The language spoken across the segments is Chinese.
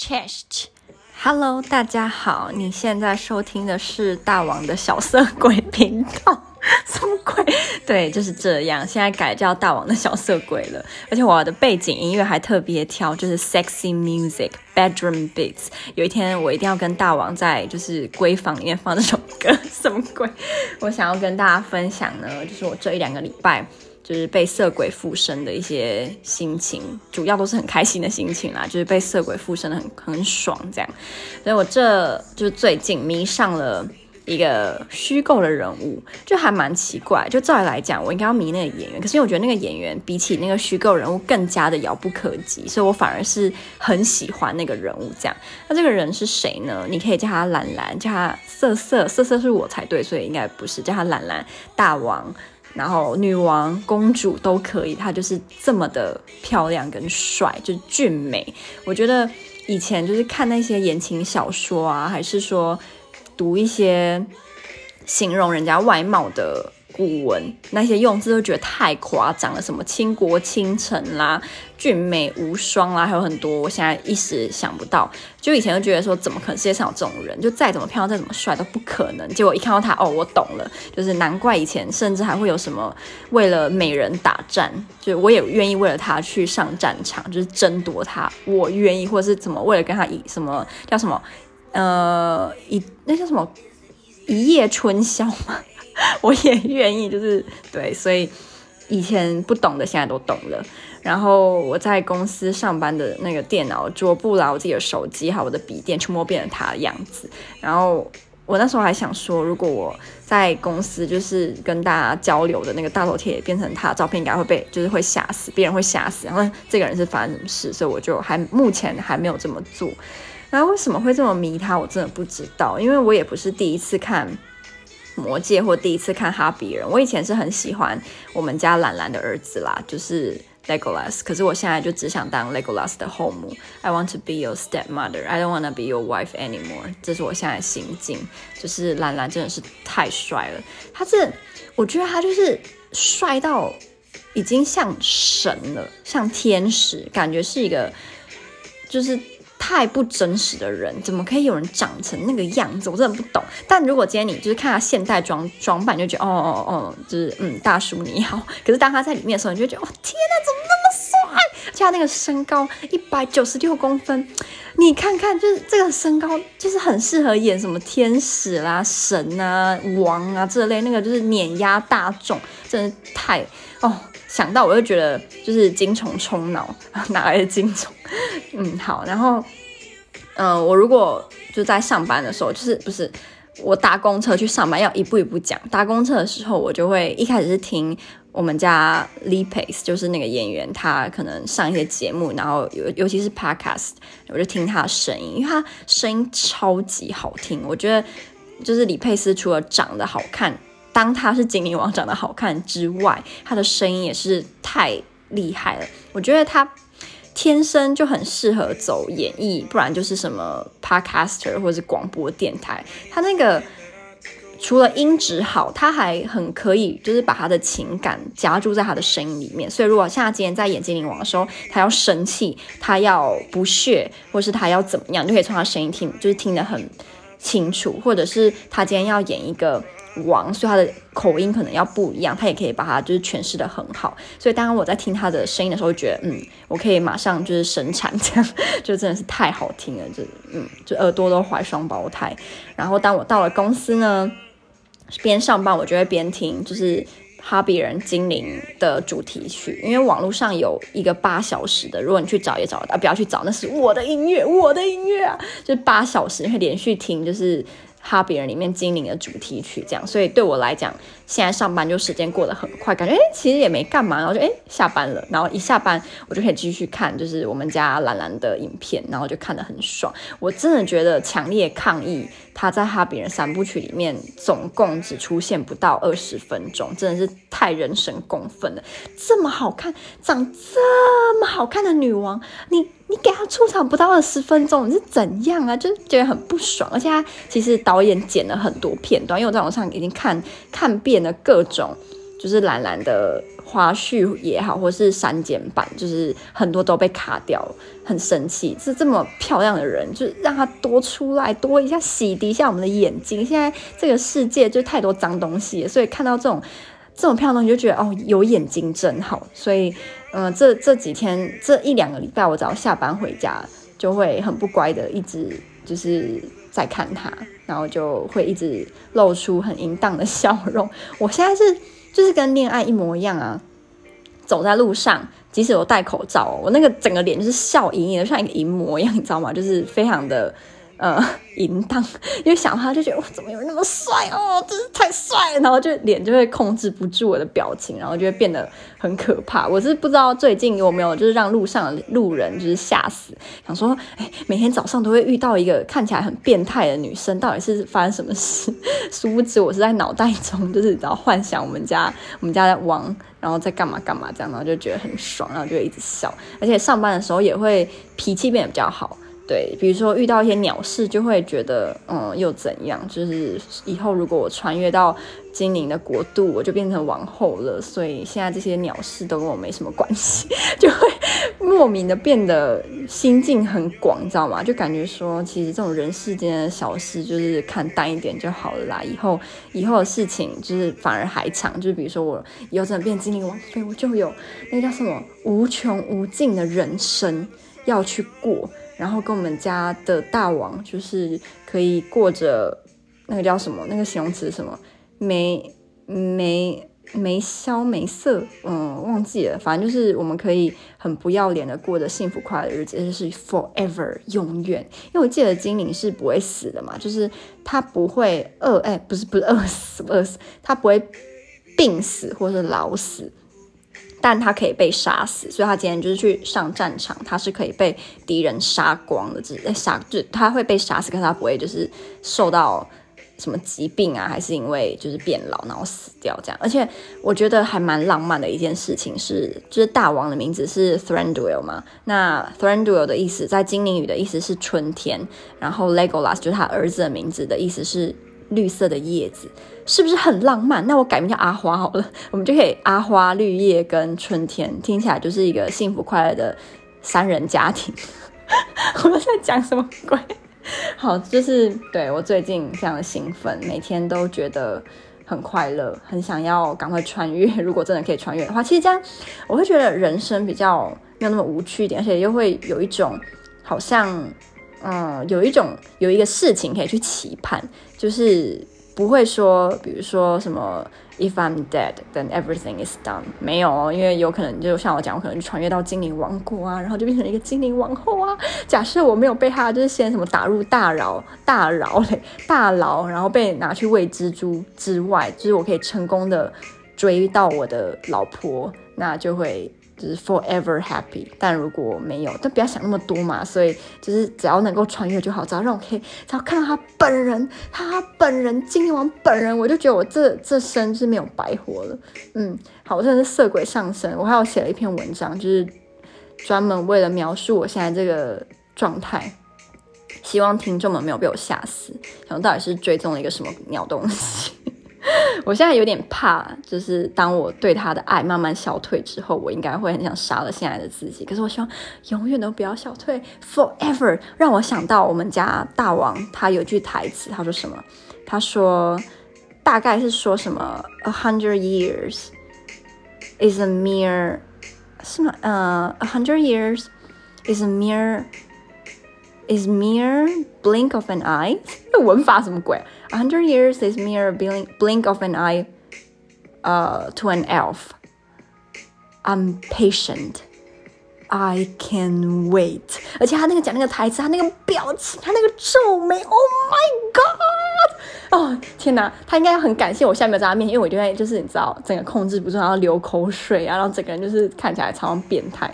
Chest，Hello，大家好，你现在收听的是大王的小色鬼频道，什么鬼？对，就是这样，现在改叫大王的小色鬼了。而且我的背景音乐还特别挑，就是 sexy music，bedroom beats。有一天我一定要跟大王在就是闺房里面放这首歌，什么鬼？我想要跟大家分享呢，就是我这一两个礼拜。就是被色鬼附身的一些心情，主要都是很开心的心情啦，就是被色鬼附身的很很爽这样。所以我这就是最近迷上了一个虚构的人物，就还蛮奇怪。就照理来讲，我应该要迷那个演员，可是因为我觉得那个演员比起那个虚构人物更加的遥不可及，所以我反而是很喜欢那个人物这样。那这个人是谁呢？你可以叫他兰兰，叫他色色，色色是我才对，所以应该不是叫他兰兰大王。然后女王、公主都可以，她就是这么的漂亮跟帅，就俊美。我觉得以前就是看那些言情小说啊，还是说读一些形容人家外貌的。古文那些用字都觉得太夸张了，什么倾国倾城啦、俊美无双啦，还有很多，我现在一时想不到。就以前就觉得说，怎么可能世界上有这种人？就再怎么漂亮、再怎么帅都不可能。结果一看到他，哦，我懂了，就是难怪以前甚至还会有什么为了美人打战，就我也愿意为了他去上战场，就是争夺他，我愿意，或者是怎么为了跟他以什么叫什么呃一那叫什么一夜春宵吗？我也愿意，就是对，所以以前不懂的现在都懂了。然后我在公司上班的那个电脑桌布啦，我自己的手机还有我的笔电，全部变成他的样子。然后我那时候还想说，如果我在公司就是跟大家交流的那个大头贴变成他的照片，应该会被就是会吓死，别人会吓死。然后这个人是发生什么事？所以我就还目前还没有这么做。然后为什么会这么迷他？我真的不知道，因为我也不是第一次看。魔界或第一次看哈比人，我以前是很喜欢我们家兰兰的儿子啦，就是 Legolas。可是我现在就只想当 Legolas 的后母。I want to be your stepmother. I don't want to be your wife anymore. 这是我现在心境。就是兰兰真的是太帅了，他是我觉得他就是帅到已经像神了，像天使，感觉是一个就是。太不真实的人，怎么可以有人长成那个样子？我真的不懂。但如果今天你就是看他现代装装扮，就觉得哦哦哦，就是嗯，大叔你好。可是当他在里面的时候，你就觉得哦，天哪，怎么那么帅？加那个身高一百九十六公分，你看看，就是这个身高，就是很适合演什么天使啦、神啊、王啊这类，那个就是碾压大众，真的太哦。想到我就觉得就是精虫冲脑，哪来的精虫？嗯，好，然后，嗯、呃，我如果就在上班的时候，就是不是我搭公车去上班，要一步一步讲。搭公车的时候，我就会一开始是听我们家 Lee Pace，就是那个演员，他可能上一些节目，然后尤尤其是 Podcast，我就听他的声音，因为他声音超级好听。我觉得就是李佩斯除了长得好看。当他是精灵王长得好看之外，他的声音也是太厉害了。我觉得他天生就很适合走演艺，不然就是什么 podcaster 或者是广播电台。他那个除了音质好，他还很可以，就是把他的情感加注在他的声音里面。所以如果像他今天在演精灵王的时候，他要生气，他要不屑，或是他要怎么样，就可以从他声音听，就是听得很清楚。或者是他今天要演一个。王，所以他的口音可能要不一样，他也可以把它就是诠释得很好。所以当我在听他的声音的时候，觉得嗯，我可以马上就是生产，这样就真的是太好听了，就嗯，就耳朵都怀双胞胎。然后当我到了公司呢，边上班我就会边听，就是哈比人精灵的主题曲，因为网络上有一个八小时的，如果你去找也找得到，不要去找，那是我的音乐，我的音乐啊，就是八小时会连续听，就是。哈比人里面精灵的主题曲，这样，所以对我来讲，现在上班就时间过得很快，感觉诶其实也没干嘛，然后就诶下班了，然后一下班我就可以继续看，就是我们家兰兰的影片，然后就看得很爽。我真的觉得强烈抗议，她在哈比人三部曲里面总共只出现不到二十分钟，真的是太人神共愤了。这么好看，长这么好看的女王，你。你给她出场不到二十分钟，你是怎样啊？就是觉得很不爽，而且他其实导演剪了很多片段，因为我在网上已经看看遍了各种就是蓝蓝的花絮也好，或是删减版，就是很多都被卡掉，很生气。是这么漂亮的人，就是让他多出来，多一下洗涤一下我们的眼睛。现在这个世界就太多脏东西，所以看到这种这种漂亮东西，就觉得哦，有眼睛真好。所以，嗯、这这几天这一两个礼拜，我只要下班回家，就会很不乖的一直就是在看他，然后就会一直露出很淫荡的笑容。我现在是就是跟恋爱一模一样啊，走在路上，即使我戴口罩，我那个整个脸就是笑盈盈的，像一个淫魔一样，你知道吗？就是非常的。呃，淫荡，因为想他就觉得哇，怎么有人那么帅哦，真是太帅，然后就脸就会控制不住我的表情，然后就会变得很可怕。我是不知道最近有没有就是让路上的路人就是吓死，想说，哎，每天早上都会遇到一个看起来很变态的女生，到底是发生什么事？殊不知我是在脑袋中就是然后幻想我们家我们家的王，然后在干嘛干嘛这样，然后就觉得很爽，然后就一直笑，而且上班的时候也会脾气变得比较好。对，比如说遇到一些鸟事，就会觉得，嗯，又怎样？就是以后如果我穿越到精灵的国度，我就变成王后了。所以现在这些鸟事都跟我没什么关系，就会莫名的变得心境很广，你知道吗？就感觉说，其实这种人世间的小事，就是看淡一点就好了啦。以后以后的事情，就是反而还长。就比如说我以后真的变精灵王妃，我就有那个叫什么无穷无尽的人生要去过。然后跟我们家的大王就是可以过着那个叫什么，那个形容词什么，没没没消没色，嗯，忘记了，反正就是我们可以很不要脸的过着幸福快乐的日子，就是 forever 永远。因为我记得精灵是不会死的嘛，就是他不会饿，哎，不是不是饿死饿死，他不会病死或是老死。但他可以被杀死，所以他今天就是去上战场，他是可以被敌人杀光的，只是杀，就他会被杀死，可他不会就是受到什么疾病啊，还是因为就是变老然后死掉这样。而且我觉得还蛮浪漫的一件事情是，就是大王的名字是 Thranduil 嘛，那 Thranduil 的意思在精灵语的意思是春天，然后 Legolas 就是他儿子的名字的意思是绿色的叶子。是不是很浪漫？那我改名叫阿花好了，我们就可以阿花、绿叶跟春天，听起来就是一个幸福快乐的三人家庭。我们在讲什么鬼？好，就是对，我最近非常的兴奋，每天都觉得很快乐，很想要赶快穿越。如果真的可以穿越的话，其实这样我会觉得人生比较没有那么无趣一点，而且又会有一种好像嗯，有一种有一个事情可以去期盼，就是。不会说，比如说什么 "If I'm dead, then everything is done"，没有，因为有可能就像我讲，我可能就穿越到精灵王国啊，然后就变成一个精灵王后啊。假设我没有被他就是先什么打入大牢、大牢嘞、大牢，然后被拿去喂蜘蛛之外，就是我可以成功的追到我的老婆，那就会。就是 forever happy，但如果没有，但不要想那么多嘛。所以就是只要能够穿越就好，只要让我可以，只要看到他本人，他本人精灵王本人，我就觉得我这这生是没有白活了。嗯，好，我真的是色鬼上身。我还有写了一篇文章，就是专门为了描述我现在这个状态，希望听众们没有被我吓死。然后到底是追踪了一个什么鸟东西？我现在有点怕，就是当我对他的爱慢慢消退之后，我应该会很想杀了现在的自己。可是我希望永远都不要消退，forever。让我想到我们家大王，他有句台词，他说什么？他说大概是说什么？A hundred years is a mere 是吗？呃，A hundred years is a mere is mere blink of an eye。那文法什么鬼？A hundred years is mere blink blink of an eye, uh, to an elf. I'm patient. I can wait. 而且他那个讲那个台词，他那个表情，他那个皱眉，Oh my god！哦，天哪，他应该要很感谢我下面在他面前，因为我就会就是你知道，整个控制不住，然后流口水啊，然后整个人就是看起来超像变态。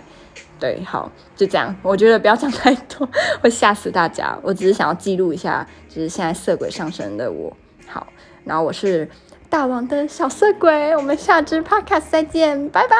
对，好，就这样。我觉得不要讲太多，会吓死大家。我只是想要记录一下，就是现在色鬼上身的我。好，然后我是大王的小色鬼，我们下支 podcast 再见，拜拜。